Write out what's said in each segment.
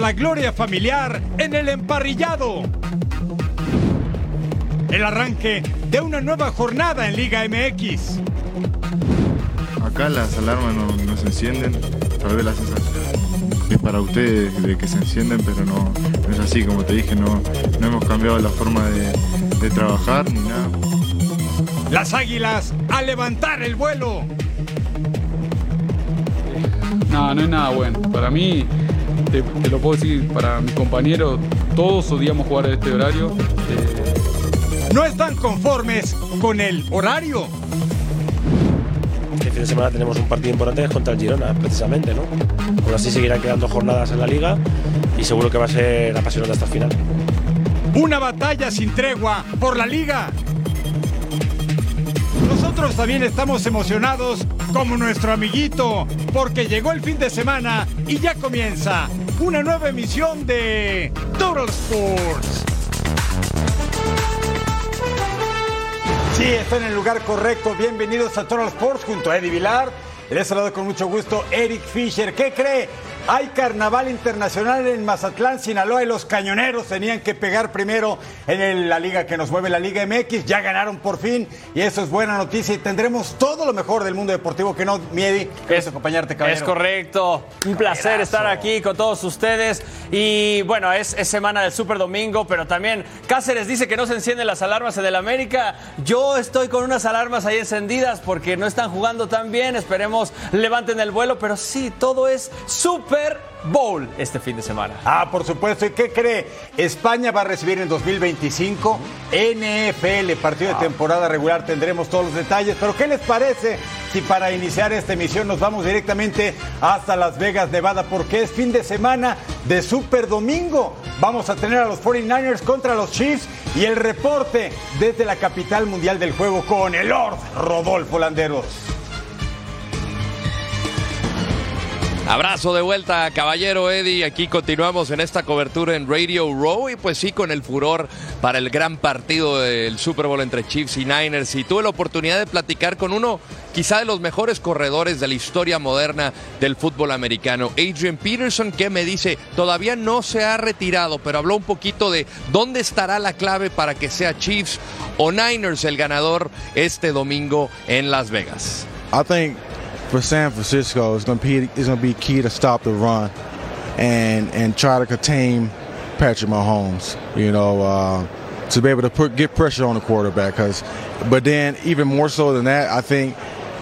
Por la gloria familiar en el emparrillado. El arranque de una nueva jornada en Liga MX. Acá las alarmas no, se encienden, tal vez la sensación es para ustedes de que se encienden, pero no, es así, como te dije, no, no hemos cambiado la forma de, de trabajar ni nada. Las águilas a levantar el vuelo. No, no es nada bueno. Para mí, te, lo puedo decir, para mis compañeros, todos odiamos jugar a este horario. Eh, no están conformes con el horario. Este fin de semana tenemos un partido importante contra el Girona, precisamente, ¿no? Aún así seguirán quedando jornadas en la liga y seguro que va a ser apasionante hasta el final. Una batalla sin tregua por la liga. Nosotros también estamos emocionados como nuestro amiguito, porque llegó el fin de semana y ya comienza una nueva emisión de Total Sports. Sí, está en el lugar correcto. Bienvenidos a Total Sports junto a Eddie Vilar. Les saludo con mucho gusto Eric Fisher. ¿Qué cree? Hay carnaval internacional en Mazatlán, Sinaloa y los cañoneros tenían que pegar primero en la liga que nos mueve la Liga MX. Ya ganaron por fin y eso es buena noticia y tendremos todo lo mejor del mundo deportivo que no, Miedi. Es acompañarte, caballero. Es correcto. Un placer estar aquí con todos ustedes. Y bueno, es, semana del Super Domingo, pero también Cáceres dice que no se encienden las alarmas en el América. Yo estoy con unas alarmas ahí encendidas porque no están jugando tan bien. Esperemos levanten el vuelo, pero sí, todo es súper Super Bowl este fin de semana. Ah, por supuesto. ¿Y qué cree? España va a recibir en 2025 NFL, partido de temporada regular. Tendremos todos los detalles. Pero ¿qué les parece si para iniciar esta emisión nos vamos directamente hasta Las Vegas, Nevada? Porque es fin de semana de Super Domingo. Vamos a tener a los 49ers contra los Chiefs y el reporte desde la capital mundial del juego con el Lord Rodolfo Landeros. Abrazo de vuelta, caballero Eddie. Aquí continuamos en esta cobertura en Radio Row y pues sí, con el furor para el gran partido del Super Bowl entre Chiefs y Niners. Y tuve la oportunidad de platicar con uno quizá de los mejores corredores de la historia moderna del fútbol americano, Adrian Peterson, que me dice, todavía no se ha retirado, pero habló un poquito de dónde estará la clave para que sea Chiefs o Niners el ganador este domingo en Las Vegas. For San Francisco is going to be is going to be key to stop the run and and try to contain Patrick Mahomes. You know, uh, to be able to put get pressure on the quarterback. Cause, but then even more so than that, I think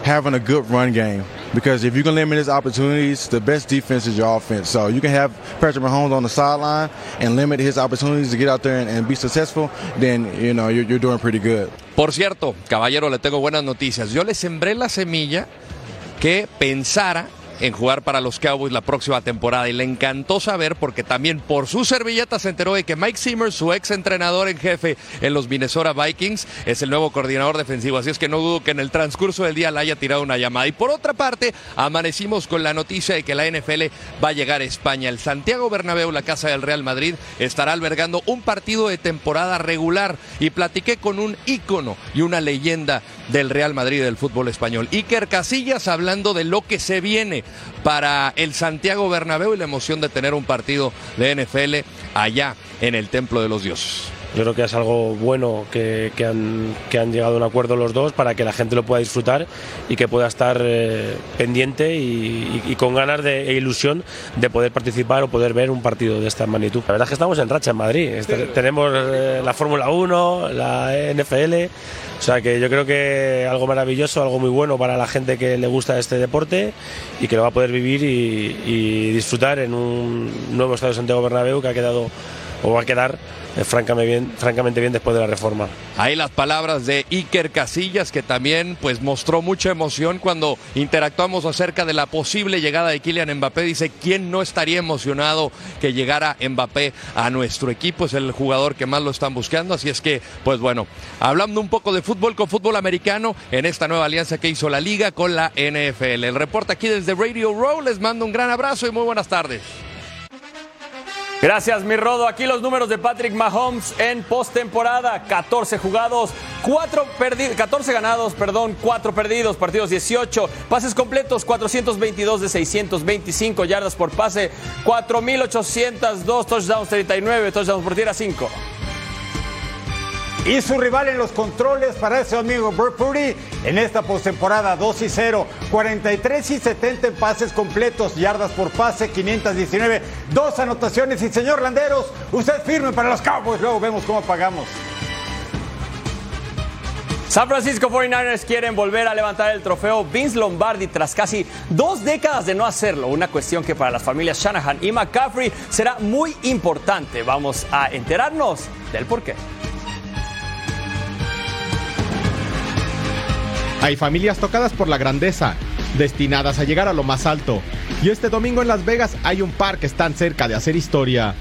having a good run game. Because if you can limit his opportunities, the best defense is your offense. So you can have Patrick Mahomes on the sideline and limit his opportunities to get out there and, and be successful, then you know you're, you're doing pretty good. Por cierto, caballero, le tengo buenas noticias. Yo le sembré la semilla que pensara en jugar para los Cowboys la próxima temporada y le encantó saber porque también por su servilleta se enteró de que Mike Zimmer, su ex entrenador en jefe en los Minnesota Vikings, es el nuevo coordinador defensivo, así es que no dudo que en el transcurso del día le haya tirado una llamada. Y por otra parte, amanecimos con la noticia de que la NFL va a llegar a España. El Santiago Bernabéu, la casa del Real Madrid, estará albergando un partido de temporada regular y platiqué con un ícono y una leyenda del Real Madrid del fútbol español, Iker Casillas, hablando de lo que se viene para el Santiago Bernabéu y la emoción de tener un partido de NFL allá en el Templo de los Dioses. Yo creo que es algo bueno que, han, llegado a un acuerdo los dos para que la gente lo pueda disfrutar y que pueda estar eh, pendiente y, con ganas de, e ilusión de poder participar o poder ver un partido de esta magnitud. La verdad es que estamos en racha en Madrid. Este, tenemos eh, la Fórmula 1, la NFL. O sea que yo creo que algo maravilloso, algo muy bueno para la gente que le gusta este deporte y que lo va a poder vivir y, y disfrutar en un nuevo estadio Santiago Bernabéu que ha quedado o va a quedar eh, francamente, bien, francamente bien después de la reforma. Ahí las palabras de Iker Casillas, que también pues, mostró mucha emoción cuando interactuamos acerca de la posible llegada de Kylian Mbappé. Dice, ¿quién no estaría emocionado que llegara Mbappé a nuestro equipo? Es el jugador que más lo están buscando. Así es que, pues bueno, hablando un poco de fútbol con fútbol americano en esta nueva alianza que hizo la liga con la NFL. El reporte aquí desde Radio Row. Les mando un gran abrazo y muy buenas tardes. Gracias, mi Rodo. Aquí los números de Patrick Mahomes en postemporada. 14 jugados, 4 perdidos, 14 ganados, perdón, 4 perdidos, partidos 18, pases completos 422 de 625 yardas por pase, 4802 touchdowns 39, touchdowns por tierra 5. Y su rival en los controles para ese amigo Burt Purdy en esta postemporada 2 y 0, 43 y 70 en pases completos, yardas por pase, 519, dos anotaciones. Y señor Landeros, usted firme para los Cowboys, luego vemos cómo pagamos. San Francisco 49ers quieren volver a levantar el trofeo Vince Lombardi tras casi dos décadas de no hacerlo. Una cuestión que para las familias Shanahan y McCaffrey será muy importante. Vamos a enterarnos del porqué. Hay familias tocadas por la grandeza, destinadas a llegar a lo más alto. Y este domingo en Las Vegas hay un par que están cerca de hacer historia.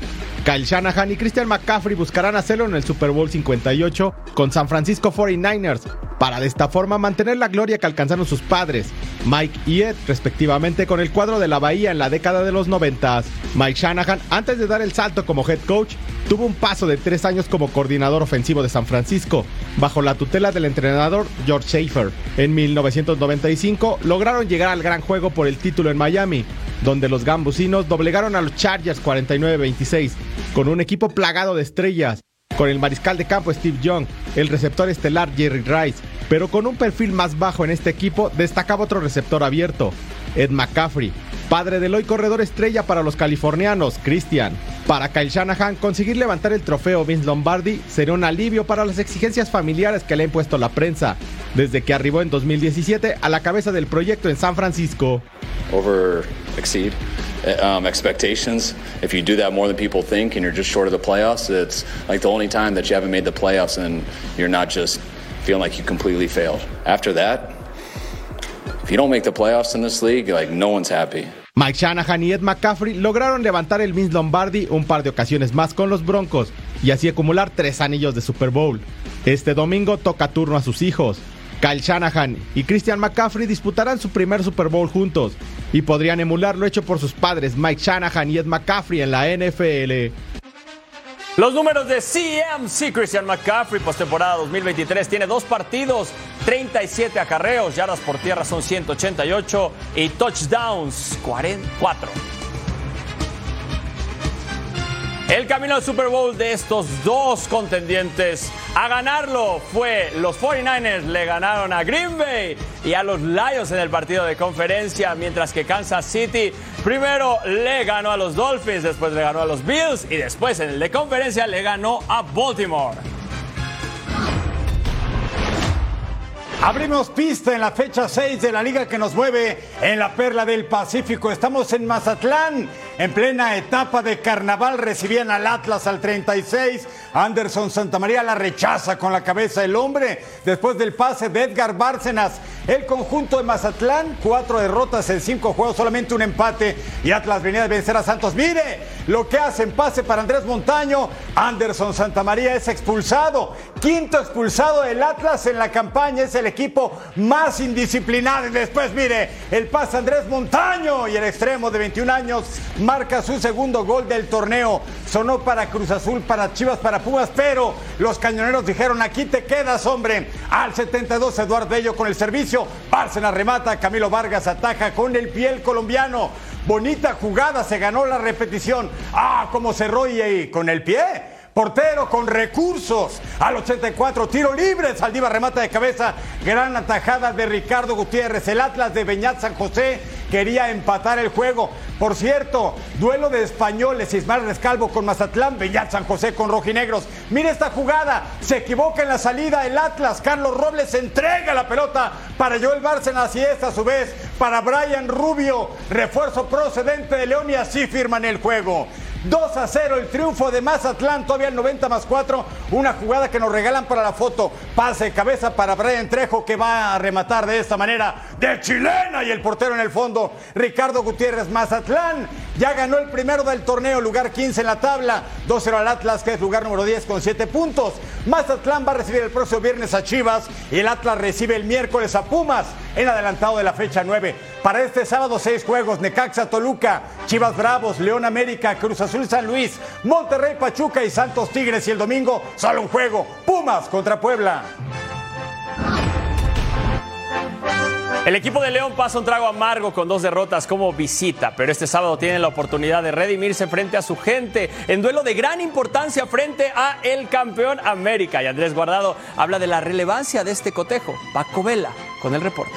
Kyle Shanahan y Christian McCaffrey buscarán hacerlo en el Super Bowl 58 con San Francisco 49ers, para de esta forma mantener la gloria que alcanzaron sus padres, Mike y Ed, respectivamente con el cuadro de la Bahía en la década de los 90. Mike Shanahan, antes de dar el salto como head coach, tuvo un paso de tres años como coordinador ofensivo de San Francisco, bajo la tutela del entrenador George Schaefer. En 1995 lograron llegar al gran juego por el título en Miami, donde los gambusinos doblegaron a los Chargers 49-26, con un equipo plagado de estrellas, con el mariscal de campo Steve Young, el receptor estelar Jerry Rice, pero con un perfil más bajo en este equipo destacaba otro receptor abierto, Ed McCaffrey, padre del hoy corredor estrella para los californianos, Christian. Para Kyle Shanahan, conseguir levantar el trofeo Vince Lombardi sería un alivio para las exigencias familiares que le ha impuesto la prensa, desde que arribó en 2017 a la cabeza del proyecto en San Francisco. Exceed um, expectations. If you do that more than people think and you're just short of the playoffs, it's like the only time that you haven't made the playoffs and you're not just feeling like you completely failed. After that, if you don't make the playoffs in this league, like no one's happy. Mike Shanahan y Ed McCaffrey lograron levantar el Vince Lombardi un par de ocasiones más con los Broncos y así acumular tres anillos de Super Bowl. Este domingo toca turno a sus hijos. Kyle Shanahan y Christian McCaffrey disputarán su primer Super Bowl juntos y podrían emular lo hecho por sus padres Mike Shanahan y Ed McCaffrey en la NFL. Los números de CMC Christian McCaffrey postemporada 2023 tiene dos partidos, 37 acarreos, yardas por tierra son 188 y touchdowns 44. El camino al Super Bowl de estos dos contendientes a ganarlo fue los 49ers le ganaron a Green Bay y a los Lions en el partido de conferencia, mientras que Kansas City primero le ganó a los Dolphins, después le ganó a los Bills y después en el de conferencia le ganó a Baltimore. Abrimos pista en la fecha 6 de la liga que nos mueve en la perla del Pacífico. Estamos en Mazatlán, en plena etapa de carnaval. Recibían al Atlas al 36. Anderson Santamaría la rechaza con la cabeza el hombre. Después del pase de Edgar Bárcenas, el conjunto de Mazatlán, cuatro derrotas en cinco juegos, solamente un empate. Y Atlas venía de vencer a Santos. Mire lo que hacen, pase para Andrés Montaño. Anderson Santamaría es expulsado. Quinto expulsado del Atlas en la campaña. Es el equipo más indisciplinado. Y después, mire, el pase Andrés Montaño y el extremo de 21 años marca su segundo gol del torneo. Sonó para Cruz Azul, para Chivas, para Pumas, pero los cañoneros dijeron: aquí te quedas, hombre. Al 72, Eduardo Bello con el servicio. Bárcena remata, Camilo Vargas ataja con el pie el colombiano. Bonita jugada, se ganó la repetición. Ah, cómo cerró y con el pie. Portero con recursos. Al 84, tiro libre. Saldívar remata de cabeza. Gran atajada de Ricardo Gutiérrez. El Atlas de Beñat San José quería empatar el juego. Por cierto, duelo de españoles. Ismael Rescalvo con Mazatlán. Beñat San José con rojinegros. Mire esta jugada. Se equivoca en la salida el Atlas. Carlos Robles entrega la pelota para Joel Bárcenas y esta a su vez para Brian Rubio. Refuerzo procedente de León y así firman el juego. 2 a 0 el triunfo de Mazatlán, todavía el 90 más 4. Una jugada que nos regalan para la foto. Pase de cabeza para Brian Trejo que va a rematar de esta manera de chilena y el portero en el fondo. Ricardo Gutiérrez Mazatlán Ya ganó el primero del torneo, lugar 15 en la tabla. 2-0 al Atlas, que es lugar número 10 con 7 puntos. Mazatlán va a recibir el próximo viernes a Chivas y el Atlas recibe el miércoles a Pumas en adelantado de la fecha 9. Para este sábado, seis juegos: Necaxa, Toluca, Chivas Bravos, León América, Cruz Azul San Luis, Monterrey Pachuca y Santos Tigres. Y el domingo, solo un juego: Pumas contra Puebla. El equipo de León pasa un trago amargo con dos derrotas como visita, pero este sábado tienen la oportunidad de redimirse frente a su gente en duelo de gran importancia frente a el campeón América. Y Andrés Guardado habla de la relevancia de este cotejo. Paco Vela con el reporte.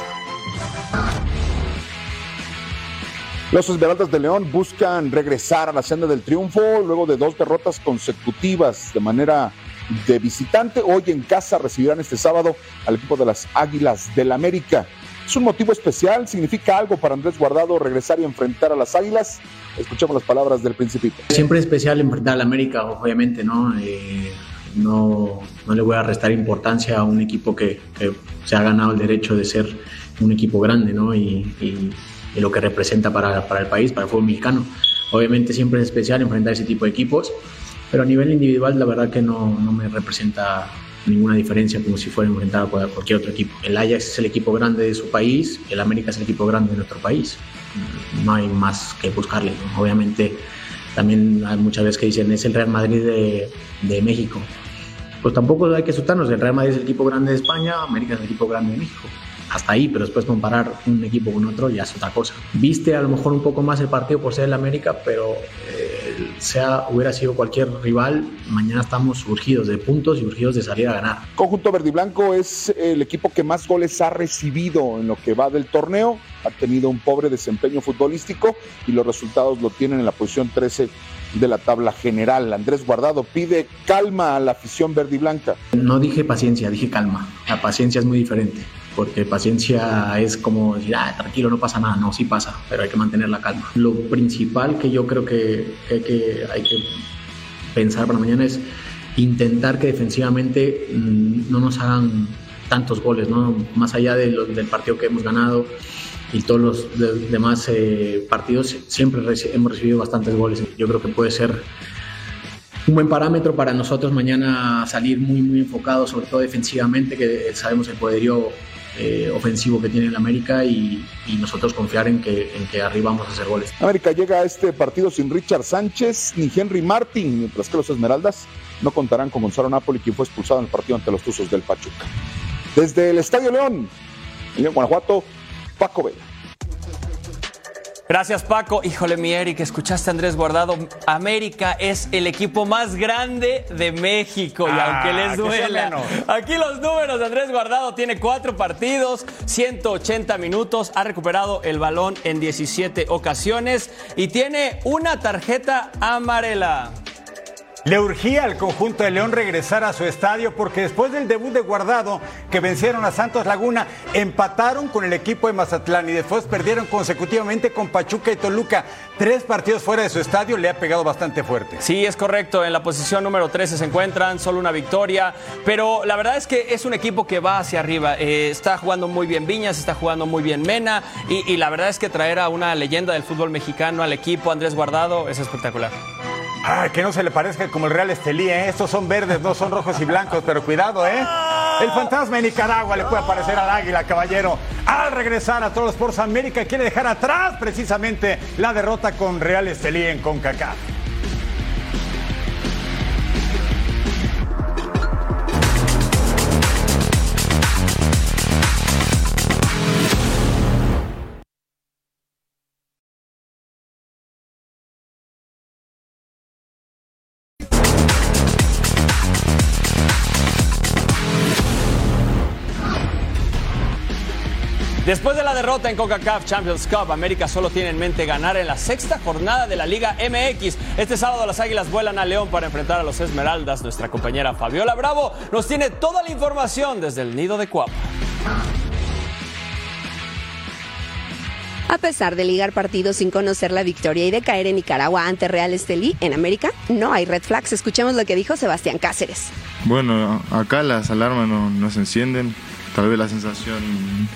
Los Esmeraldas de León buscan regresar a la senda del triunfo luego de dos derrotas consecutivas de manera de visitante. Hoy en casa recibirán este sábado al equipo de las Águilas del América. ¿Es un motivo especial? ¿Significa algo para Andrés Guardado regresar y enfrentar a las Águilas? Escuchemos las palabras del Principito. Siempre es especial enfrentar al América, obviamente, ¿no? Eh, no, no le voy a restar importancia a un equipo que, que, se ha ganado el derecho de ser un equipo grande, ¿no? Y, y, y lo que representa para, para el país, para el fútbol mexicano. Obviamente siempre es especial enfrentar ese tipo de equipos, pero a nivel individual la verdad que no, no me representa ninguna diferencia como si fuera enfrentar a cualquier otro equipo. El Ajax es el equipo grande de su país, el América es el equipo grande de nuestro país. No hay más que buscarle. ¿no? Obviamente también hay muchas veces que dicen es el Real Madrid de, de México. Pues tampoco hay que asustarnos, el Real Madrid es el equipo grande de España, América es el equipo grande de México hasta ahí, pero después comparar un equipo con otro ya es otra cosa. Viste a lo mejor un poco más el partido por ser el América, pero eh, sea hubiera sido cualquier rival, mañana estamos urgidos de puntos y urgidos de salir a ganar. Conjunto Verde y Blanco es el equipo que más goles ha recibido en lo que va del torneo. Ha tenido un pobre desempeño futbolístico y los resultados lo tienen en la posición 13 de la tabla general. Andrés Guardado pide calma a la afición verde y blanca. No dije paciencia, dije calma. La paciencia es muy diferente porque paciencia es como decir, ah, tranquilo, no pasa nada, no, sí pasa, pero hay que mantener la calma. Lo principal que yo creo que, hay que pensar para mañana es intentar que defensivamente mmm, no nos hagan tantos goles, ¿no? más allá del partido que hemos ganado y todos los de, demás eh, partidos, siempre hemos recibido bastantes goles. Yo creo que puede ser un buen parámetro para nosotros mañana salir muy, muy enfocados, sobre todo defensivamente, que sabemos el poderío eh, ofensivo que tiene el América y, nosotros confiar en que, arriba vamos a hacer goles. América llega a este partido sin Richard Sánchez ni Henry Martin, mientras que los Esmeraldas no contarán con Gonzalo Napoli, quien fue expulsado en el partido ante los Tuzos del Pachuca. Desde el Estadio León, en Guanajuato, Paco Vela. Gracias, Paco. Híjole, mi Eric, escuchaste a Andrés Guardado. América es el equipo más grande de México. Y Ah, aunque les duela, aquí los números de Andrés Guardado tiene cuatro partidos, 180 minutos, ha recuperado el balón en 17 ocasiones y tiene una tarjeta amarela. Le urgía al conjunto de León regresar a su estadio porque después del debut de Guardado, que vencieron a Santos Laguna, empataron con el equipo de Mazatlán y después perdieron consecutivamente con Pachuca y Toluca. Tres partidos fuera de su estadio le ha pegado bastante fuerte. Sí, es correcto. En la posición número 13 se encuentran, solo una victoria. Pero la verdad es que es un equipo que va hacia arriba. Eh, está jugando muy bien Viñas, está jugando muy bien Mena. Y, y la verdad es que traer a una leyenda del fútbol mexicano al equipo, Andrés Guardado, es espectacular. Ay, que no se le parezca como el Real Estelí, ¿eh? Estos son verdes, no son rojos y blancos, pero cuidado, ¿eh? El fantasma de Nicaragua le puede aparecer al águila, caballero. Al regresar a todos por América, quiere dejar atrás precisamente la derrota con Real Estelí en CONCACAF. Derrota en CONCACAF Champions Cup, América solo tiene en mente ganar en la sexta jornada de la Liga MX. Este sábado las Águilas vuelan a León para enfrentar a los Esmeraldas. Nuestra compañera Fabiola Bravo nos tiene toda la información desde el nido de Cuapa. A pesar de ligar partidos sin conocer la victoria y de caer en Nicaragua ante Real Estelí, en América no hay red flags. Escuchemos lo que dijo Sebastián Cáceres. Bueno, acá las alarmas no, no se encienden. Tal vez la sensación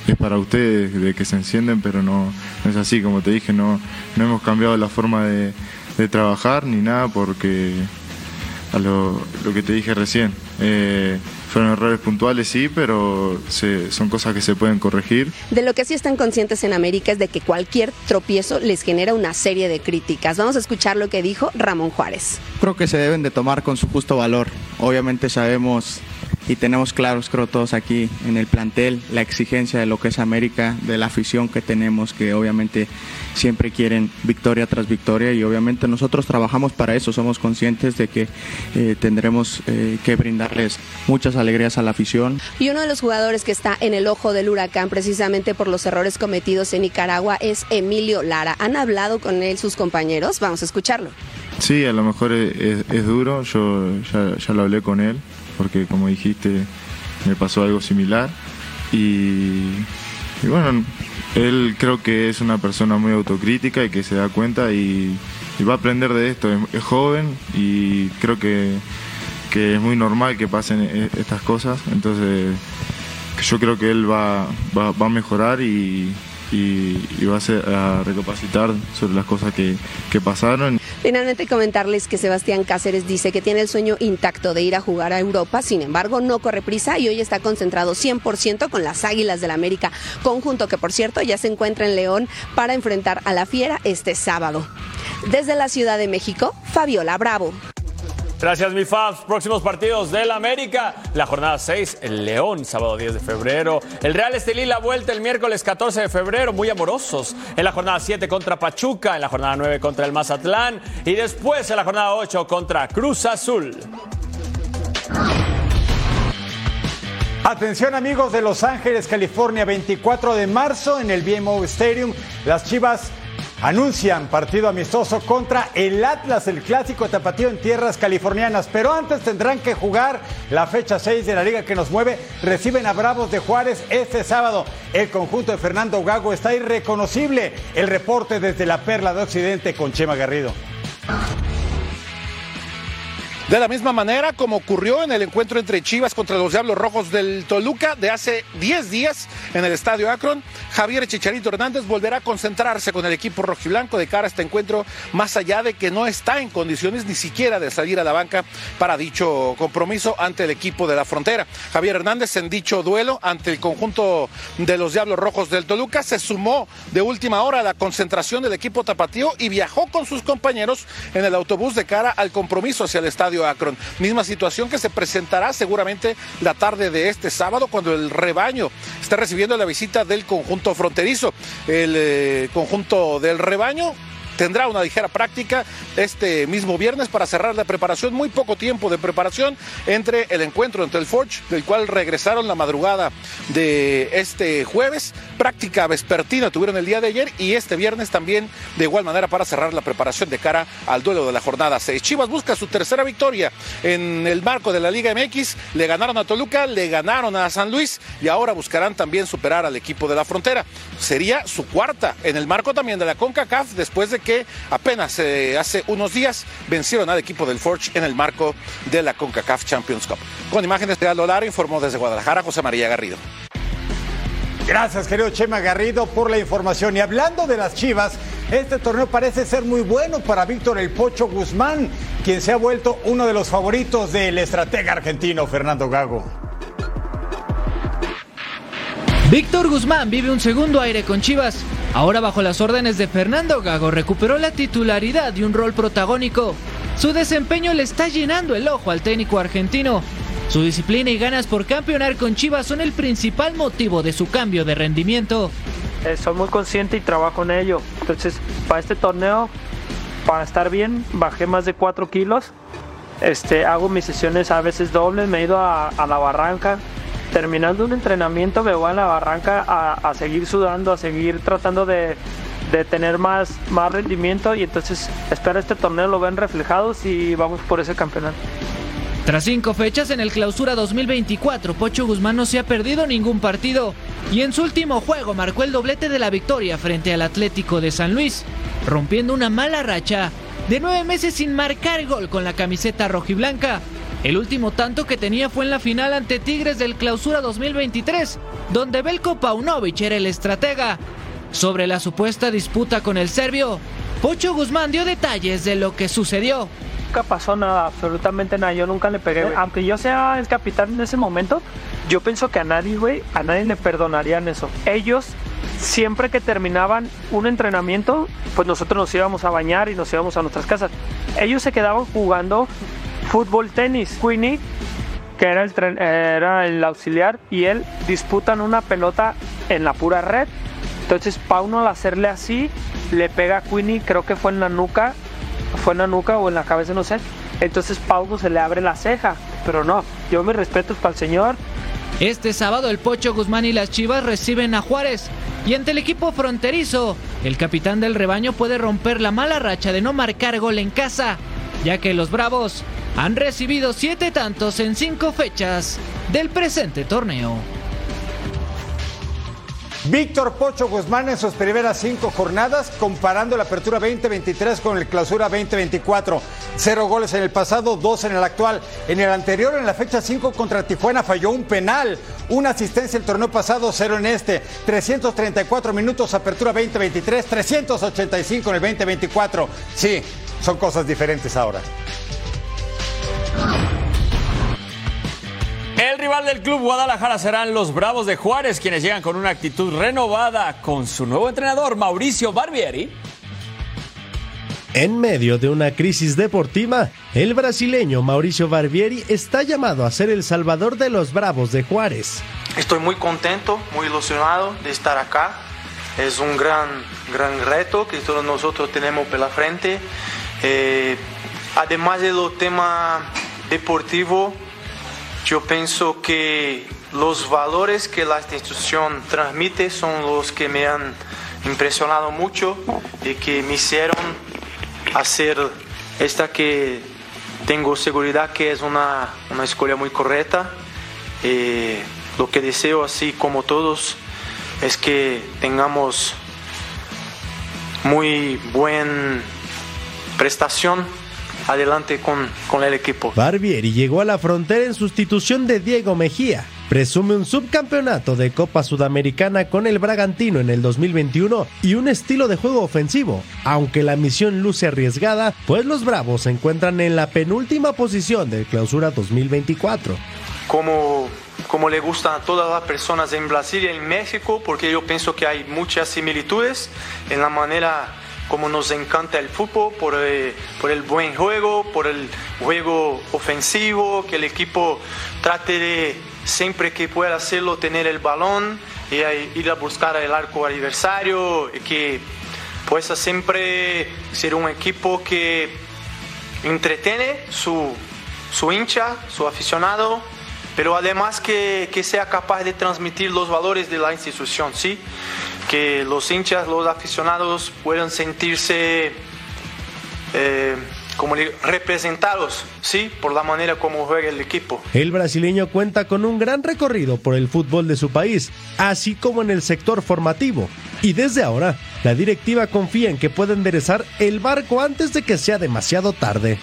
es para ustedes de que se encienden, pero no, no es así. Como te dije, no, no hemos cambiado la forma de, de trabajar ni nada porque a lo, lo que te dije recién. Eh, fueron errores puntuales, sí, pero se- son cosas que se pueden corregir. De lo que sí están conscientes en América es de que cualquier tropiezo les genera una serie de críticas. Vamos a escuchar lo que dijo Ramón Juárez. creo que se deben de tomar con su justo valor. Obviamente sabemos y tenemos claros, creo todos aquí en el plantel, la exigencia de lo que es América, de la afición que tenemos, que obviamente siempre quieren victoria tras victoria y obviamente nosotros trabajamos para eso, somos conscientes de que eh, tendremos eh, que brindarles muchas alegrías a la afición. Y uno de los jugadores que está en el ojo del huracán precisamente por los errores cometidos en Nicaragua es Emilio Lara. ¿Han hablado con él sus compañeros? Vamos a escucharlo. Sí, a lo mejor es, es- es duro, yo ya, ya lo hablé con él, porque como dijiste, me pasó algo similar. Y, bueno, él creo que es una persona muy autocrítica y que se da cuenta y, va a aprender de esto. Es, joven y creo que, que es muy normal que pasen e- estas cosas. Entonces, yo creo que él va, va a mejorar y, y- y a, recapacitar sobre las cosas que, que pasaron. Finalmente comentarles que Sebastián Cáceres dice que tiene el sueño intacto de ir a jugar a Europa, sin embargo no corre prisa y hoy está concentrado 100% con las Águilas del América, conjunto que por cierto ya se encuentra en León para enfrentar a la Fiera este sábado. Desde la Ciudad de México, Fabiola Bravo. Gracias, mi Fabs. Próximos partidos del América. La jornada 6, el León, sábado 10 de febrero. El Real Estelí, la vuelta el miércoles 14 de febrero, muy amorosos. En la jornada 7 contra Pachuca, en la jornada 9 contra el Mazatlán y después en la jornada 8 contra Cruz Azul. Atención amigos de Los Ángeles, California, 24 de marzo en el BMO Stadium. Las Chivas anuncian partido amistoso contra el Atlas, el clásico tapatío en tierras californianas. Pero antes tendrán que jugar la fecha 6 de la liga que nos mueve. Reciben a Bravos de Juárez este sábado. El conjunto de Fernando Gago está irreconocible. El reporte desde la Perla de Occidente con Chema Garrido. De la misma manera como ocurrió en el encuentro entre Chivas contra los Diablos Rojos del Toluca de hace 10 días en el Estadio Akron, Javier Chicharito Hernández volverá a concentrarse con el equipo rojiblanco de cara a este encuentro, más allá de que no está en condiciones ni siquiera de salir a la banca para dicho compromiso ante el equipo de la frontera. Javier Hernández en dicho duelo ante el conjunto de los Diablos Rojos del Toluca se sumó de última hora a la concentración del equipo tapatío y viajó con sus compañeros en el autobús de cara al compromiso hacia el estadio Akron. Misma situación que se presentará seguramente la tarde de este sábado cuando el rebaño esté recibiendo la visita del conjunto fronterizo. El eh, conjunto del rebaño tendrá una ligera práctica este mismo viernes para cerrar la preparación, muy poco tiempo de preparación entre el encuentro entre el Forge, del cual regresaron la madrugada de este jueves, práctica vespertina tuvieron el día de ayer y este viernes también de igual manera para cerrar la preparación de cara al duelo de la jornada 6. Chivas busca su tercera victoria en el marco de la Liga MX, le ganaron a Toluca, le ganaron a San Luis y ahora buscarán también superar al equipo de la frontera. Sería su cuarta en el marco también de la CONCACAF después de que apenas eh, hace unos días vencieron al equipo del Forge en el marco de la CONCACAF Champions Cup. Con imágenes de Aldo Lara informó desde Guadalajara José María Garrido. Gracias, querido Chema Garrido, por la información. Y hablando de las Chivas, este torneo parece ser muy bueno para Víctor El Pocho Guzmán, quien se ha vuelto uno de los favoritos del estratega argentino Fernando Gago. Víctor Guzmán vive un segundo aire con Chivas. Ahora bajo las órdenes de Fernando Gago recuperó la titularidad y un rol protagónico. Su desempeño le está llenando el ojo al técnico argentino. Su disciplina y ganas por campeonar con Chivas son el principal motivo de su cambio de rendimiento. Eh, soy muy consciente y trabajo en ello. Entonces, para este torneo, para estar bien, bajé más de 4 kilos. Este, hago mis sesiones a veces dobles, me he ido a, a la barranca. Terminando un entrenamiento, me voy a la barranca a, seguir sudando, a seguir tratando de, de tener más, más rendimiento. Y entonces, espero este torneo lo ven reflejados y vamos por ese campeonato. Tras cinco fechas en el Clausura 2024, Pocho Guzmán no se ha perdido ningún partido y en su último juego marcó el doblete de la victoria frente al Atlético de San Luis, rompiendo una mala racha de nueve meses sin marcar gol con la camiseta rojiblanca. El último tanto que tenía fue en la final ante Tigres del Clausura 2023, donde Belko Paunovic era el estratega. Sobre la supuesta disputa con el serbio, Pocho Guzmán dio detalles de lo que sucedió. Nunca pasó nada, absolutamente nada. Yo nunca le pegué. güey. Aunque yo sea el capitán en ese momento, yo pienso que a nadie, güey, a nadie le perdonarían eso. Ellos, siempre que terminaban un entrenamiento, pues nosotros nos íbamos a bañar y nos íbamos a nuestras casas. Ellos se quedaban jugando fútbol, tenis. Queenie, que era el, era el auxiliar, y él disputan una pelota en la pura red. Entonces Pauno al hacerle así, le pega a Queenie, creo que fue en la nuca, fue en la nuca o en la cabeza, no sé. Entonces Pauno se le abre la ceja, pero no, yo me respeto para el señor. Este sábado el Pocho Guzmán y las Chivas reciben a Juárez. Y ante el equipo fronterizo, el capitán del rebaño puede romper la mala racha de no marcar gol en casa, ya que los Bravos han recibido siete tantos en cinco fechas del presente torneo. Víctor Pocho Guzmán en sus primeras cinco jornadas, comparando la apertura 2023 con el clausura 2024. Cero goles en el pasado, dos en el actual. En el anterior, en la fecha 5 contra Tijuana, falló un penal. Una asistencia el torneo pasado, cero en este. 334 minutos, apertura 2023, 385 en el 2024. Sí, son cosas diferentes ahora. El rival del club Guadalajara serán los Bravos de Juárez, quienes llegan con una actitud renovada con su nuevo entrenador, Mauricio Barbieri. En medio de una crisis deportiva, el brasileño Mauricio Barbieri está llamado a ser el salvador de los Bravos de Juárez. Estoy muy contento, muy ilusionado de estar acá. Es un gran, gran reto que todos nosotros tenemos por la frente. Eh, además de lo tema deportivo, yo pienso que los valores que la institución transmite son los que me han impresionado mucho y que me hicieron hacer esta que tengo seguridad que es una, una escuela muy correcta. Eh, lo que deseo, así como todos, es que tengamos muy buena prestación adelante con, con el equipo. Barbieri llegó a la frontera en sustitución de Diego Mejía. Presume un subcampeonato de Copa Sudamericana con el Bragantino en el 2021 y un estilo de juego ofensivo, aunque la misión luce arriesgada, pues los Bravos se encuentran en la penúltima posición del Clausura 2024. como, como le gustan a todas las personas en Brasil y en México, porque yo pienso que hay muchas similitudes en la manera como nos encanta el fútbol, por, eh, por el buen juego, por el juego ofensivo, que el equipo trate de siempre que pueda hacerlo tener el balón y ir a buscar el arco adversario, y que pueda siempre ser un equipo que entretiene su, su hincha, su aficionado, pero además que, que sea capaz de transmitir los valores de la institución, ¿sí? Que los hinchas, los aficionados puedan sentirse eh, como representados, ¿sí? Por la manera como juega el equipo. El brasileño cuenta con un gran recorrido por el fútbol de su país, así como en el sector formativo. Y desde ahora, la directiva confía en que pueda enderezar el barco antes de que sea demasiado tarde.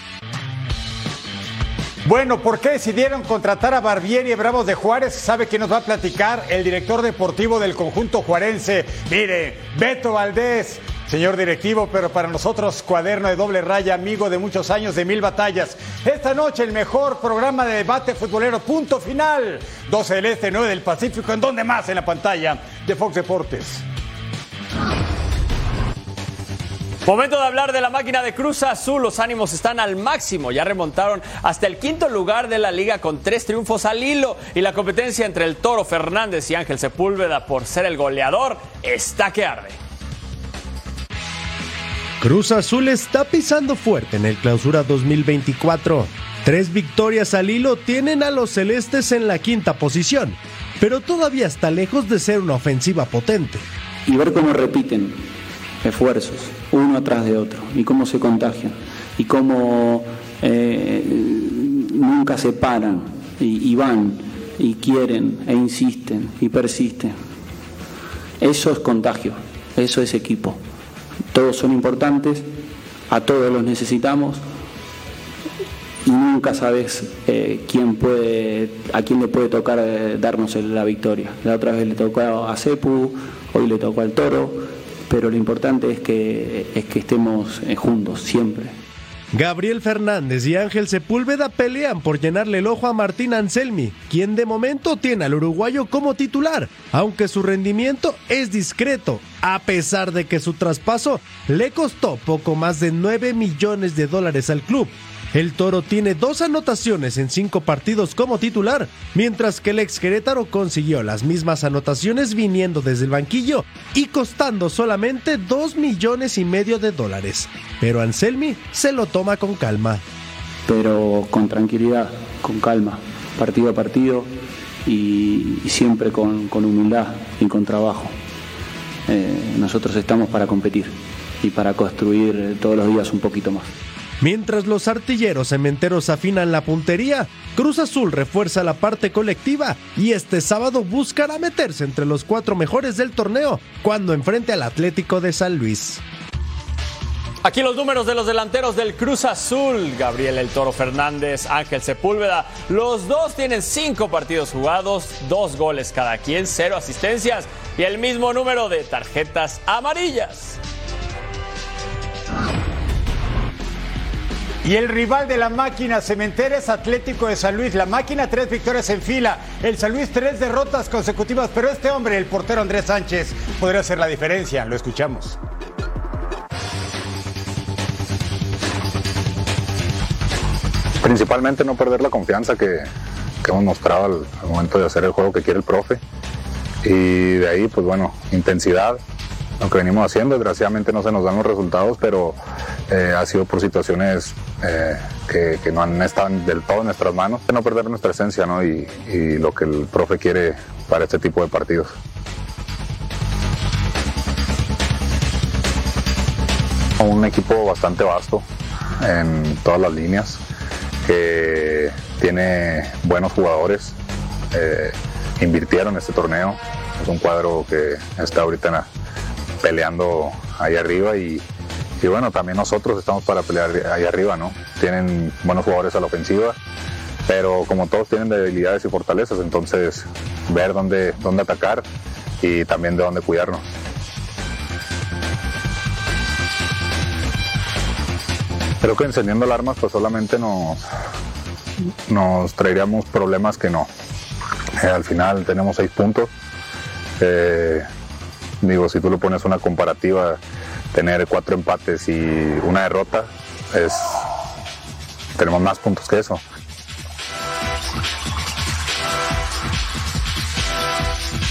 Bueno, ¿por qué decidieron contratar a Barbieri y Bravos de Juárez? ¿Sabe quién nos va a platicar? El director deportivo del conjunto juarense. Mire, Beto Valdés, señor directivo, pero para nosotros cuaderno de doble raya, amigo de muchos años, de mil batallas. Esta noche el mejor programa de debate futbolero, punto final. 12 del Este, 9 del Pacífico, ¿en dónde más? En la pantalla de Fox Deportes. Momento de hablar de la máquina de Cruz Azul. Los ánimos están al máximo. Ya remontaron hasta el quinto lugar de la liga con tres triunfos al hilo. Y la competencia entre el Toro Fernández y Ángel Sepúlveda por ser el goleador está que arde. Cruz Azul está pisando fuerte en el clausura 2024. Tres victorias al hilo tienen a los celestes en la quinta posición, pero todavía está lejos de ser una ofensiva potente. y ver cómo repiten esfuerzos uno atrás de otro y cómo se contagian y cómo eh, nunca se paran y, y van y quieren e insisten y persisten. Eso es contagio, eso es equipo. Todos son importantes, a todos los necesitamos nunca sabes eh, quién puede, a quién le puede tocar eh, darnos la victoria. La otra vez le tocó a Cepu, hoy le tocó al Toro, pero lo importante es que, es que estemos eh, juntos siempre. Gabriel Fernández y Ángel Sepúlveda pelean por llenarle el ojo a Martín Anselmi, quien de momento tiene al uruguayo como titular, aunque su rendimiento es discreto, a pesar de que su traspaso le costó poco más de 9 millones de dólares al club. El Toro tiene dos anotaciones en cinco partidos como titular, mientras que el ex Querétaro consiguió las mismas anotaciones viniendo desde el banquillo y costando solamente dos millones y medio de dólares. Pero Anselmi se lo toma con calma. Pero con tranquilidad, con calma, partido a partido y, siempre con, humildad y con trabajo. Eh, nosotros estamos para competir y para construir todos los días un poquito más. Mientras los artilleros cementeros afinan la puntería, Cruz Azul refuerza la parte colectiva y este sábado buscará meterse entre los cuatro mejores del torneo cuando enfrente al Atlético de San Luis. Aquí los números de los delanteros del Cruz Azul, Gabriel El Toro Fernández, Ángel Sepúlveda. Los dos tienen cinco partidos jugados, dos goles cada quien, cero asistencias y el mismo número de tarjetas amarillas. Y el rival de la máquina cementera es Atlético de San Luis. La máquina tres victorias en fila. El San Luis tres derrotas consecutivas. Pero este hombre, el portero Andrés Sánchez, podría hacer la diferencia. Lo escuchamos. Principalmente no perder la confianza que, hemos mostrado al, al momento de hacer el juego que quiere el profe. Y de ahí, pues bueno, intensidad, lo que venimos haciendo. Desgraciadamente no se nos dan los resultados, pero eh, ha sido por situaciones eh, que, no han estado del todo en nuestras manos. No perder nuestra esencia ¿no? y, lo que el profe quiere para este tipo de partidos. Un equipo bastante vasto en todas las líneas, que tiene buenos jugadores, eh, invirtieron este torneo, es un cuadro que está ahorita en la, peleando ahí arriba y, bueno, también nosotros estamos para pelear ahí arriba, ¿no? Tienen buenos jugadores a la ofensiva, pero como todos tienen debilidades y fortalezas, entonces ver dónde, dónde atacar y también de dónde cuidarnos. Creo que encendiendo alarmas pues solamente nos, nos traeríamos problemas que no. Eh, al final tenemos seis puntos. Eh, Digo, si tú lo pones una comparativa, tener cuatro empates y una derrota, es tenemos más puntos que eso.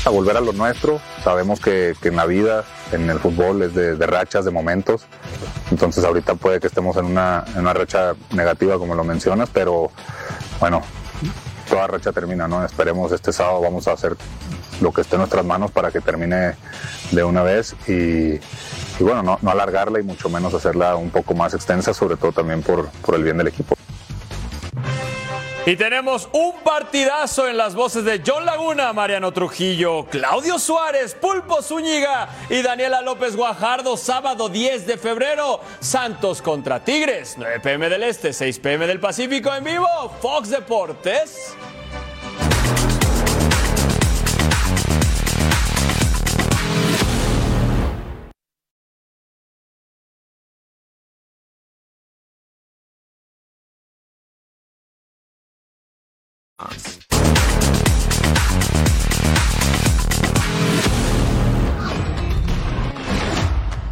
A volver a lo nuestro, sabemos que, en la vida, en el fútbol, es de, rachas, de momentos. Entonces ahorita puede que estemos en una, en una racha negativa, como lo mencionas, pero bueno, toda racha termina, ¿no? Esperemos este sábado vamos a hacer lo que esté en nuestras manos para que termine de una vez y, bueno, no, alargarla y mucho menos hacerla un poco más extensa, sobre todo también por, por el bien del equipo. Y tenemos un partidazo en las voces de John Laguna, Mariano Trujillo, Claudio Suárez, Pulpo Zúñiga y Daniela López Guajardo, sábado 10 de febrero, Santos contra Tigres, 9 pm del Este, 6 pm del Pacífico en vivo, Fox Deportes.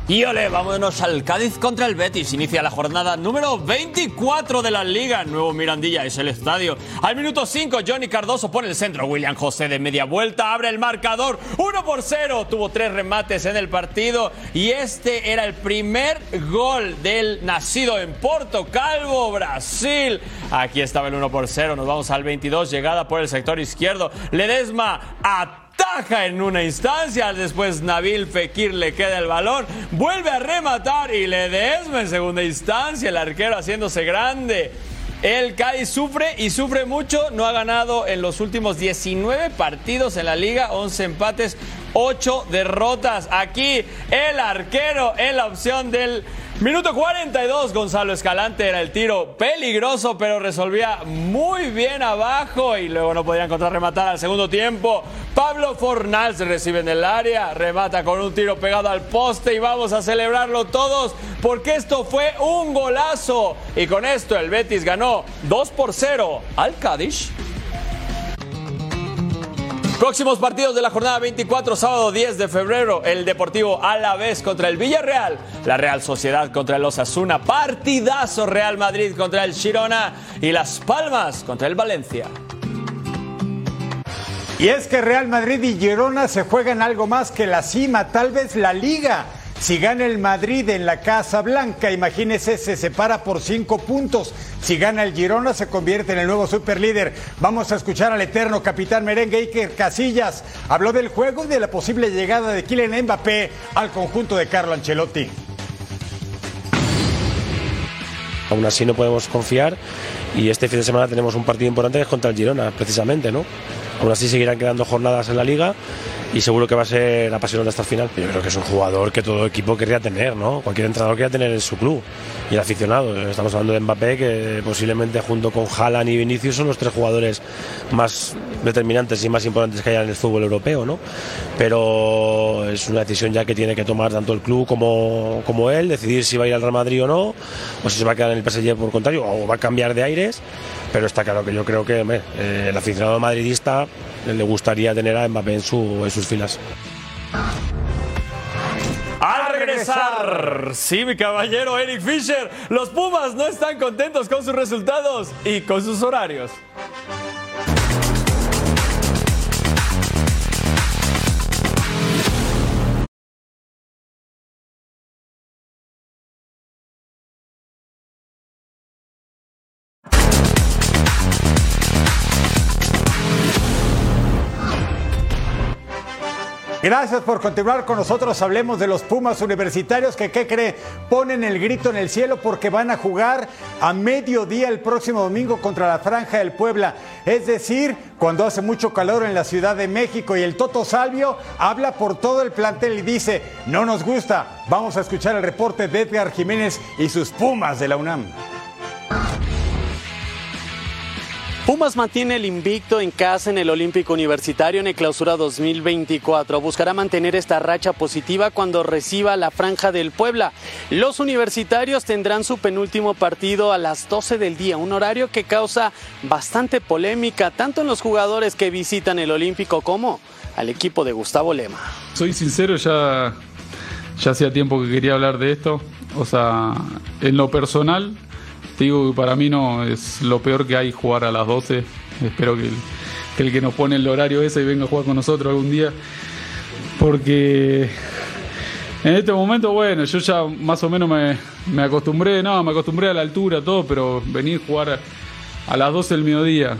Y ole, vámonos al Cádiz contra el Betis. Inicia la jornada número 24 de la Liga. Nuevo Mirandilla es el estadio. Al minuto 5, Johnny Cardoso pone el centro. William José de media vuelta abre el marcador. 1 por 0. Tuvo tres remates en el partido. Y este era el primer gol del nacido en Porto Calvo, Brasil. Aquí estaba el 1 por 0. Nos vamos al 22. Llegada por el sector izquierdo. Ledesma a taja en una instancia, después Nabil Fekir le queda el balón, vuelve a rematar y le desma en segunda instancia, el arquero haciéndose grande. El Cádiz sufre y sufre mucho, no ha ganado en los últimos 19 partidos en la liga, 11 empates, ocho derrotas. Aquí el arquero en la opción del Minuto 42, Gonzalo Escalante era el tiro peligroso, pero resolvía muy bien abajo y luego no podía encontrar rematar al segundo tiempo. Pablo Fornal se recibe en el área, remata con un tiro pegado al poste y vamos a celebrarlo todos porque esto fue un golazo. Y con esto el Betis ganó 2 por 0 al Cádiz. Próximos partidos de la jornada 24, sábado 10 de febrero, el Deportivo Alavés contra el Villarreal, la Real Sociedad contra el Osasuna, partidazo Real Madrid contra el Girona y Las Palmas contra el Valencia. Y es que Real Madrid y Girona se juegan algo más que la cima, tal vez la liga. Si gana el Madrid en la Casa Blanca, imagínese, se separa por cinco puntos. Si gana el Girona, se convierte en el nuevo superlíder. Vamos a escuchar al eterno capitán merengue Iker Casillas. Habló del juego y de la posible llegada de Kylian Mbappé al conjunto de Carlo Ancelotti. Aún así no podemos confiar y este fin de semana tenemos un partido importante que contra el Girona, precisamente, ¿no? Aún así seguirán quedando jornadas en la liga y seguro que va a ser apasionante hasta el final. Yo creo que es un jugador que todo equipo querría tener, ¿no? Cualquier entrenador querría tener en su club y el aficionado. Estamos hablando de Mbappé, que posiblemente junto con Haaland y Vinicius son los tres jugadores más determinantes y más importantes que hay en el fútbol europeo, ¿no? Pero es una decisión ya que tiene que tomar tanto el club como, como él, decidir si va a ir al Real Madrid o no, o si se va a quedar en el PSG por contrario, o va a cambiar de aires. Pero está claro que yo creo que eh, el aficionado madridista le gustaría tener a Mbappé en, su, en sus filas. Al regresar, sí, mi caballero Eric Fisher, los Pumas no están contentos con sus resultados y con sus horarios. Gracias por continuar con nosotros. Hablemos de los Pumas universitarios que, ¿qué cree? Ponen el grito en el cielo porque van a jugar a mediodía el próximo domingo contra la Franja del Puebla. Es decir, cuando hace mucho calor en la Ciudad de México y el Toto Salvio habla por todo el plantel y dice, no nos gusta. Vamos a escuchar el reporte de Edgar Jiménez y sus Pumas de la UNAM. Pumas mantiene el invicto en casa en el Olímpico Universitario en el Clausura 2024. Buscará mantener esta racha positiva cuando reciba la Franja del Puebla. Los universitarios tendrán su penúltimo partido a las 12 del día, un horario que causa bastante polémica tanto en los jugadores que visitan el Olímpico como al equipo de Gustavo Lema. Soy sincero, ya, ya hacía tiempo que quería hablar de esto. O sea, en lo personal, digo que para mí no es lo peor que hay jugar a las 12. Espero que el, que nos pone el horario ese venga a jugar con nosotros algún día. Porque en este momento, bueno, yo ya más o menos me, acostumbré, no, me acostumbré a la altura, todo, pero venir a jugar a, las 12 del mediodía,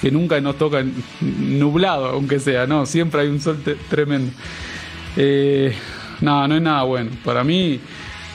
que nunca nos toca nublado, aunque sea, no, siempre hay un sol tremendo. Eh, no, no es nada bueno. Para mí,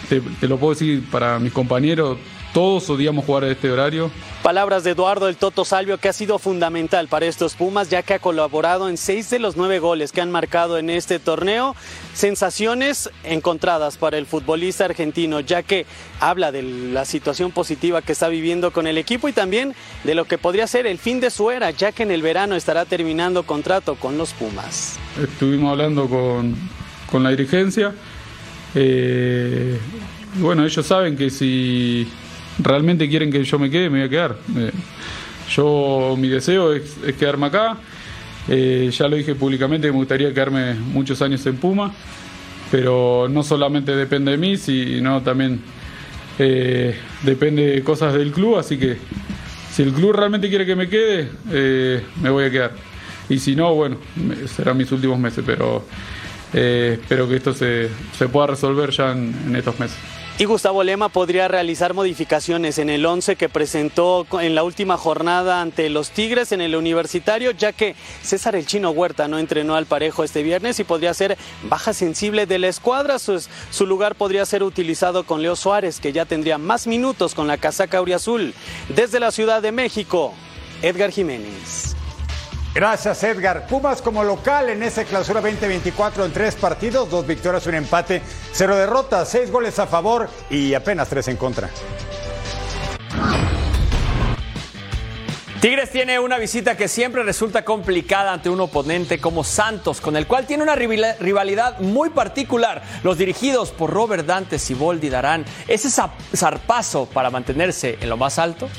te lo puedo decir, para mis compañeros, todos odiamos jugar a este horario. Palabras de Eduardo el Toto Salvio, que ha sido fundamental para estos Pumas, ya que ha colaborado en seis de los nueve goles que han marcado en este torneo. Sensaciones encontradas para el futbolista argentino, ya que habla de la situación positiva que está viviendo con el equipo y también de lo que podría ser el fin de su era, ya que en el verano estará terminando contrato con los Pumas. Estuvimos hablando con, con la dirigencia. Eh, bueno, ellos saben que si realmente quieren que yo me quede, me voy a quedar. Eh, yo, mi deseo es, quedarme acá. Eh, ya lo dije públicamente, me gustaría quedarme muchos años en Puma, pero no solamente depende de mí, sino también eh, depende de cosas del club, así que si el club realmente quiere que me quede, me voy a quedar. Y si no, bueno, serán mis últimos meses, pero espero que esto se, pueda resolver ya en estos meses. Y Gustavo Lema podría realizar modificaciones en el 11 que presentó en la última jornada ante los Tigres en el universitario, ya que César el Chino Huerta no entrenó al parejo este viernes y podría ser baja sensible de la escuadra. Su, lugar podría ser utilizado con Leo Suárez, que ya tendría más minutos con la casaca auriazul. Desde la Ciudad de México, Edgar Jiménez. Gracias, Edgar. Pumas como local en ese clausura 2024 en tres partidos, dos victorias, un empate, cero derrotas, seis goles a favor y apenas tres en contra. Tigres tiene una visita que siempre resulta complicada ante un oponente como Santos, con el cual tiene una rivalidad muy particular. Los dirigidos por Robert Dante Siboldi darán ese zarpazo para mantenerse en lo más alto.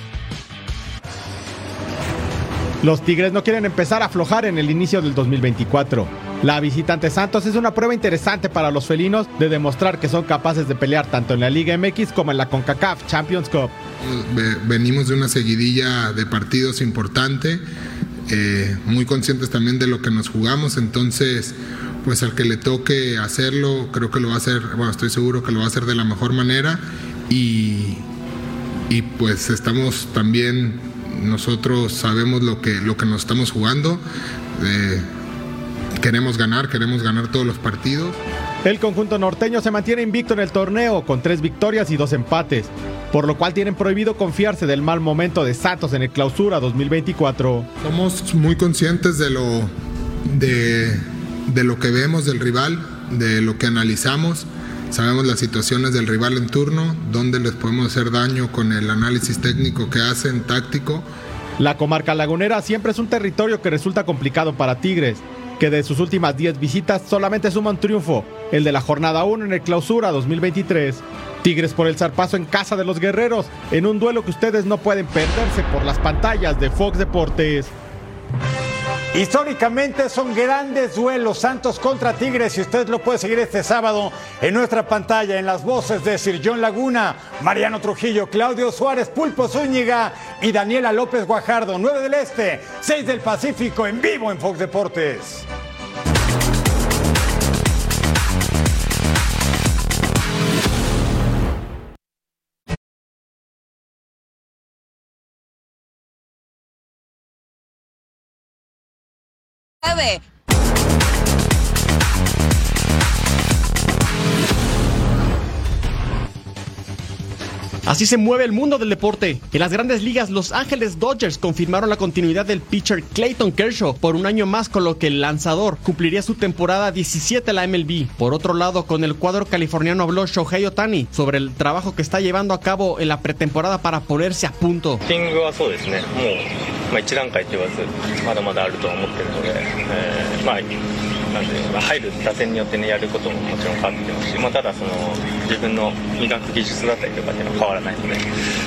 Los Tigres no quieren empezar a aflojar en el inicio del 2024. La visitante Santos es una prueba interesante para los felinos de demostrar que son capaces de pelear tanto en la Liga MX como en la CONCACAF Champions Cup. Venimos de una seguidilla de partidos importante, eh, muy conscientes también de lo que nos jugamos, entonces pues al que le toque hacerlo, creo que lo va a hacer, bueno, estoy seguro que lo va a hacer de la mejor manera y, y pues estamos también nosotros sabemos lo que, lo que nos estamos jugando. Eh, queremos ganar, queremos ganar todos los partidos. El conjunto norteño se mantiene invicto en el torneo con tres victorias y dos empates, por lo cual tienen prohibido confiarse del mal momento de Santos en el clausura 2024. Somos muy conscientes de lo, de, de lo que vemos del rival, de lo que analizamos. Sabemos las situaciones del rival en turno, dónde les podemos hacer daño con el análisis técnico que hacen, táctico. La comarca lagunera siempre es un territorio que resulta complicado para Tigres, que de sus últimas 10 visitas solamente suma un triunfo, el de la jornada 1 en el clausura 2023. Tigres por el zarpazo en casa de los guerreros, en un duelo que ustedes no pueden perderse por las pantallas de Fox Deportes. Históricamente son grandes duelos, Santos contra Tigres, y usted lo puede seguir este sábado en nuestra pantalla, en las voces de Sir John Laguna, Mariano Trujillo, Claudio Suárez, Pulpo Zúñiga y Daniela López Guajardo, 9 del Este, 6 del Pacífico, en vivo en Fox Deportes. 9 Así se mueve el mundo del deporte. En las grandes ligas, Los Ángeles Dodgers confirmaron la continuidad del pitcher Clayton Kershaw por un año más, con lo que el lanzador cumpliría su temporada 17 a la MLB. Por otro lado, con el cuadro californiano habló Shohei Otani sobre el trabajo que está llevando a cabo en la pretemporada para ponerse a punto. 入る打線によってねやることももちろん変わってきますし、まあ、ただその自分の磨く技術だったりとかっていうのは変わらないので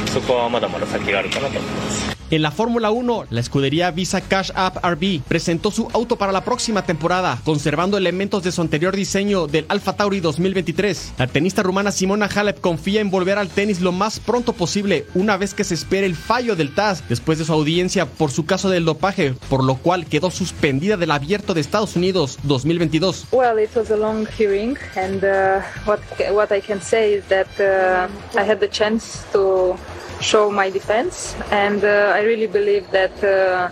そこはまだまだ先があるかなと思います。En la Fórmula 1, la escudería Visa Cash App RB presentó su auto para la próxima temporada, conservando elementos de su anterior diseño del Alfa Tauri 2023. La tenista rumana Simona Halep confía en volver al tenis lo más pronto posible, una vez que se espere el fallo del TAS después de su audiencia por su caso del dopaje, por lo cual quedó suspendida del Abierto de Estados Unidos 2022. Well, it was a long hearing, and uh, what what I can say is that uh, I had the chance to show my defense, and uh, really believe that uh,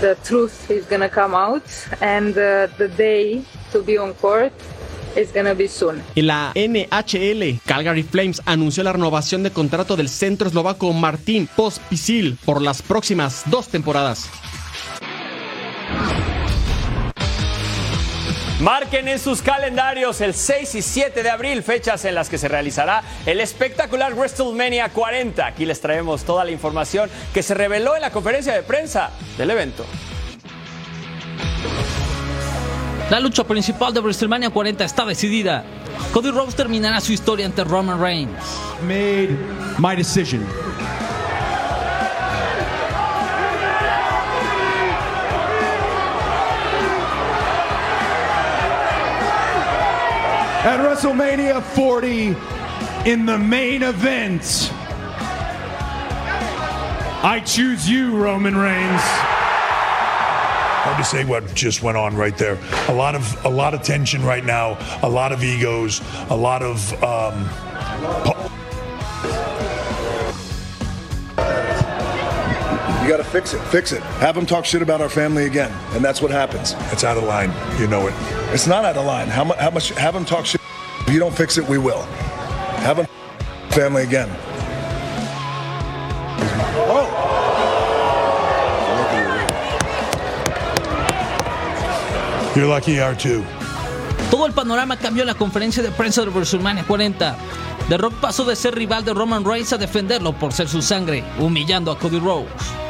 the truth is gonna come out, and uh, the day to be on court is gonna be soon. La NHL, Calgary Flames anunció la renovación de contrato del centro eslovaco Martín Pospisil por las próximas dos temporadas. Marquen en sus calendarios el 6 y 7 de abril, fechas en las que se realizará el espectacular WrestleMania 40. Aquí les traemos toda la información que se reveló en la conferencia de prensa del evento. La lucha principal de WrestleMania 40 está decidida. Cody Rhodes terminará su historia ante Roman Reigns. Made my decision. At WrestleMania 40, in the main event, I choose you, Roman Reigns. Hard to say what just went on right there. A lot of a lot of tension right now. A lot of egos. A lot of. Um, You got to fix it. Fix it. Have them talk shit about our family again, and that's what happens. It's out of line. You know it. It's not out of line. How, mu- how much? Have them talk shit. If you don't fix it, we will. Have them family again. Oh. You're lucky you are too. Todo el panorama cambió en la conferencia de prensa de WrestleMania 40. The Rock pasó de ser rival de Roman Reigns a defenderlo por ser su sangre, humillando a Cody Rhodes.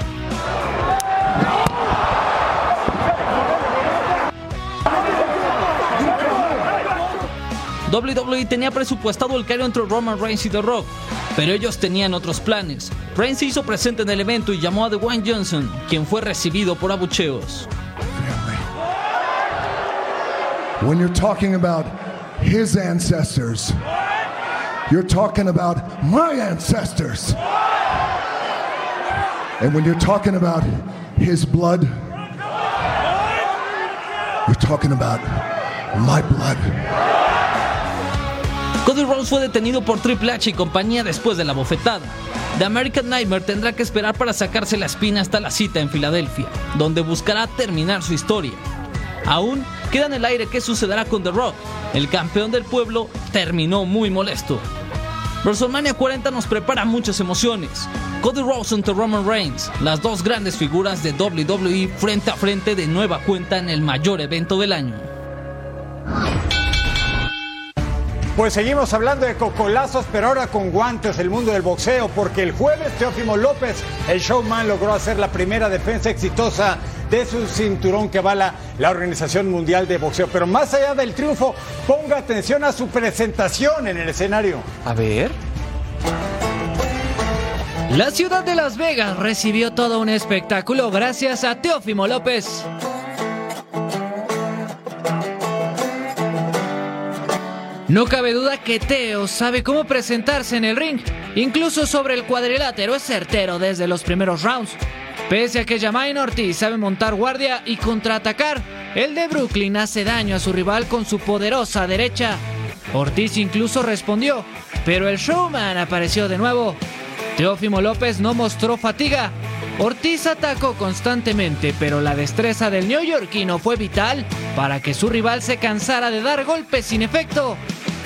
WWE tenía presupuestado el careo entre Roman Reigns y The Rock, pero ellos tenían otros planes. Reigns se hizo presente en el evento y llamó a Dwayne Johnson, quien fue recibido por abucheos. When you're talking about his ancestors, you're talking about my ancestors. And when you're talking about his blood, you're talking about my blood. Cody Rhodes fue detenido por Triple H y compañía después de la bofetada. The American Nightmare tendrá que esperar para sacarse la espina hasta la cita en Filadelfia, donde buscará terminar su historia. Aún queda en el aire qué sucederá con The Rock. El campeón del pueblo terminó muy molesto. WrestleMania 40 nos prepara muchas emociones. Cody Rhodes ante Roman Reigns, las dos grandes figuras de WWE frente a frente de nueva cuenta en el mayor evento del año. Pues seguimos hablando de cocolazos, pero ahora con guantes, el mundo del boxeo, porque el jueves Teófimo López, el showman, logró hacer la primera defensa exitosa de su cinturón que avala la Organización Mundial de Boxeo. Pero más allá del triunfo, ponga atención a su presentación en el escenario. A ver. La ciudad de Las Vegas recibió todo un espectáculo gracias a Teófimo López. No cabe duda que Teo sabe cómo presentarse en el ring. Incluso sobre el cuadrilátero es certero desde los primeros rounds. Pese a que Jamain Ortiz sabe montar guardia y contraatacar, el de Brooklyn hace daño a su rival con su poderosa derecha. Ortiz incluso respondió, pero el showman apareció de nuevo. Teófimo López no mostró fatiga. Ortiz atacó constantemente, pero la destreza del neoyorquino fue vital para que su rival se cansara de dar golpes sin efecto.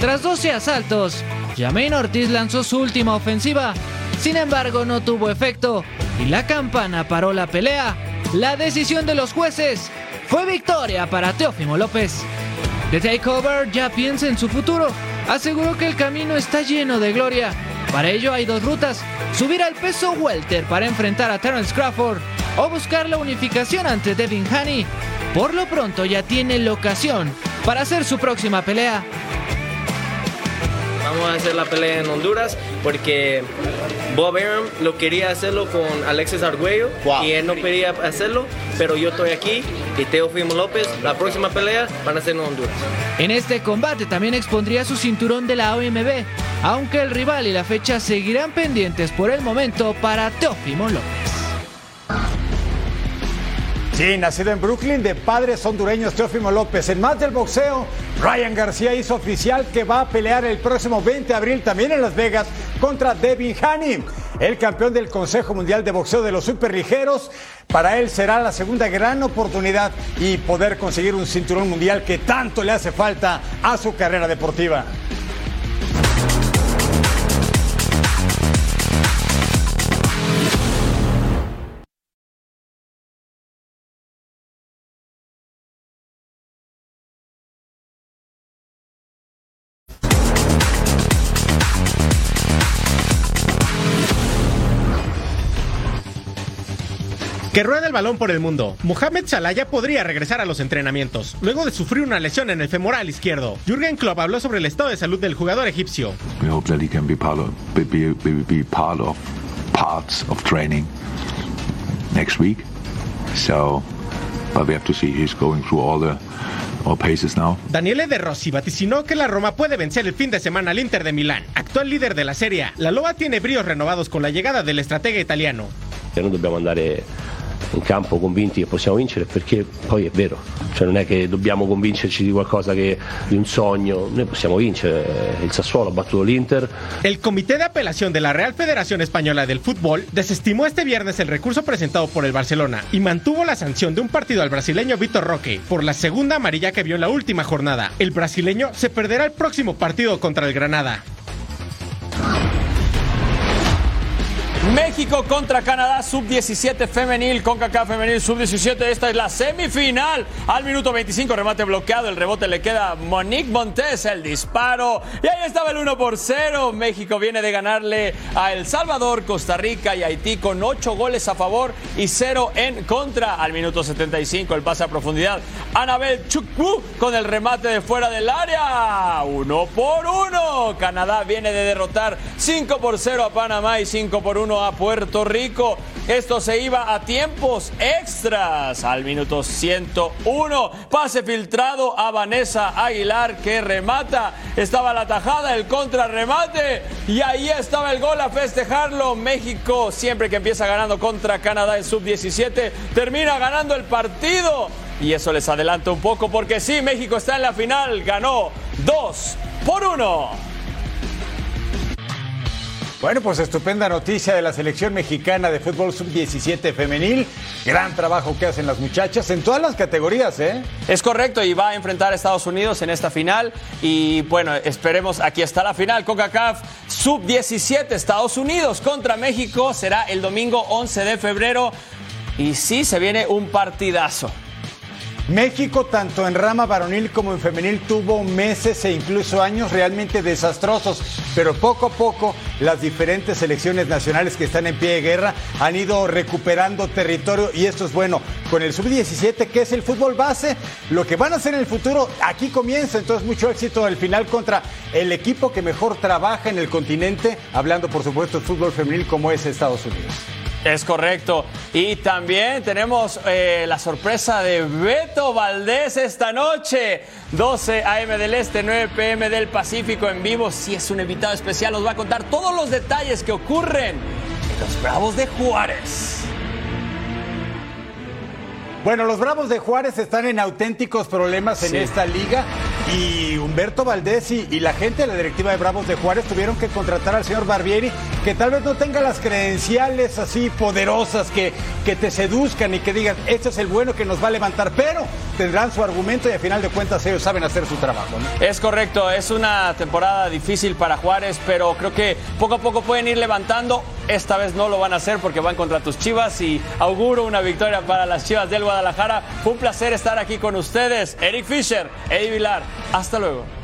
Tras 12 asaltos, Jamain Ortiz lanzó su última ofensiva. Sin embargo, no tuvo efecto y la campana paró la pelea. La decisión de los jueces fue victoria para Teófimo López. The Takeover ya piensa en su futuro. Aseguró que el camino está lleno de gloria. Para ello hay dos rutas, subir al peso welter para enfrentar a Terence Crawford o buscar la unificación ante Devin Haney. Por lo pronto ya tiene locación para hacer su próxima pelea. Vamos a hacer la pelea en Honduras porque Bob Arum lo quería hacerlo con Alexis Arguello y él no quería hacerlo, pero yo estoy aquí y Teofimo López, la próxima pelea van a ser en Honduras. En este combate también expondría su cinturón de la OMB, aunque el rival y la fecha seguirán pendientes por el momento para Teófimo López. Sí, nacido en Brooklyn de padres hondureños Teófimo López. En más del boxeo, Ryan García hizo oficial que va a pelear el próximo 20 de abril también en Las Vegas contra Devin Haney, el campeón del Consejo Mundial de Boxeo de los Superligeros. Para él será la segunda gran oportunidad y poder conseguir un cinturón mundial que tanto le hace falta a su carrera deportiva. Que rueda el balón por el mundo. Mohamed Salah ya podría regresar a los entrenamientos, luego de sufrir una lesión en el femoral izquierdo. Jürgen Klopp habló sobre el estado de salud del jugador egipcio. We hope that he can be part of, be, be, be, be part of parts of training next week. So, but we have to see. He's going through all the all paces now. Daniele De Rossi vaticinó que la Roma puede vencer el fin de semana al Inter de Milán, actual líder de la Serie. La Loa tiene bríos renovados con la llegada del estratega italiano. Dobbiamo andare in campo convinti che possiamo vincere perché poi è vero, cioè non è che dobbiamo convincerci di qualcosa che di un sogno, noi possiamo vincere, il Sassuolo ha battuto l'Inter. El Comité de Apelación de la Real Federación Española del Fútbol desestimó este viernes el recurso presentado por el Barcelona y mantuvo la sanción de un partido al brasileño Vitor Roque por la segunda amarilla que vio en la última jornada. El brasileño se perderá el próximo partido contra el Granada. México contra Canadá, sub-17 femenil, CONCACAF femenil, sub-17. Esta es la semifinal. Al minuto 25, remate bloqueado. El rebote le queda a Monique Montes, el disparo. Y ahí estaba el 1 por 0. México viene de ganarle a El Salvador, Costa Rica y Haití con 8 goles a favor y 0 en contra. Al minuto 75, el pase a profundidad. Anabel Chukwu con el remate de fuera del área. 1 por 1. Canadá viene de derrotar 5 por 0 a Panamá y 5 por 1 a Puerto Rico. Esto se iba a tiempos extras. Al minuto 101, pase filtrado a Vanessa Aguilar que remata. Estaba la tajada, el contrarremate y ahí estaba el gol a festejarlo. México, siempre que empieza ganando contra Canadá en sub-17, termina ganando el partido. Y eso les adelanta un poco porque sí, México está en la final, ganó 2 por 1. Bueno, pues estupenda noticia de la selección mexicana de fútbol sub-17 femenil. Gran trabajo que hacen las muchachas en todas las categorías, ¿eh? Es correcto, y va a enfrentar a Estados Unidos en esta final. Y bueno, esperemos, aquí está la final, CONCACAF sub-17, Estados Unidos contra México. Será el domingo 11 de febrero. Y sí, se viene un partidazo. México, tanto en rama varonil como en femenil, tuvo meses e incluso años realmente desastrosos, pero poco a poco las diferentes selecciones nacionales que están en pie de guerra han ido recuperando territorio y esto es bueno. Con el sub-17, que es el fútbol base, lo que van a hacer en el futuro, aquí comienza, entonces mucho éxito el final contra el equipo que mejor trabaja en el continente, hablando por supuesto de fútbol femenil como es Estados Unidos. Es correcto. Y también tenemos eh, la sorpresa de Beto Valdés esta noche. 12 AM del Este, 9 PM del Pacífico en vivo. Si es un invitado especial, nos va a contar todos los detalles que ocurren en los Bravos de Juárez. Bueno, los Bravos de Juárez están en auténticos problemas en Sí. esta liga y Humberto Valdés y, y la gente de la directiva de Bravos de Juárez tuvieron que contratar al señor Barbieri, que tal vez no tenga las credenciales así poderosas que, que te seduzcan y que digan, este es el bueno que nos va a levantar, pero tendrán su argumento y al final de cuentas ellos saben hacer su trabajo. ¿no? Es correcto, es una temporada difícil para Juárez, pero creo que poco a poco pueden ir levantando. Esta vez no lo van a hacer porque van contra tus Chivas y auguro una victoria para las Chivas del Guadalajara. Fue un placer estar aquí con ustedes. Eric Fisher, Eddie Vilar, hasta luego.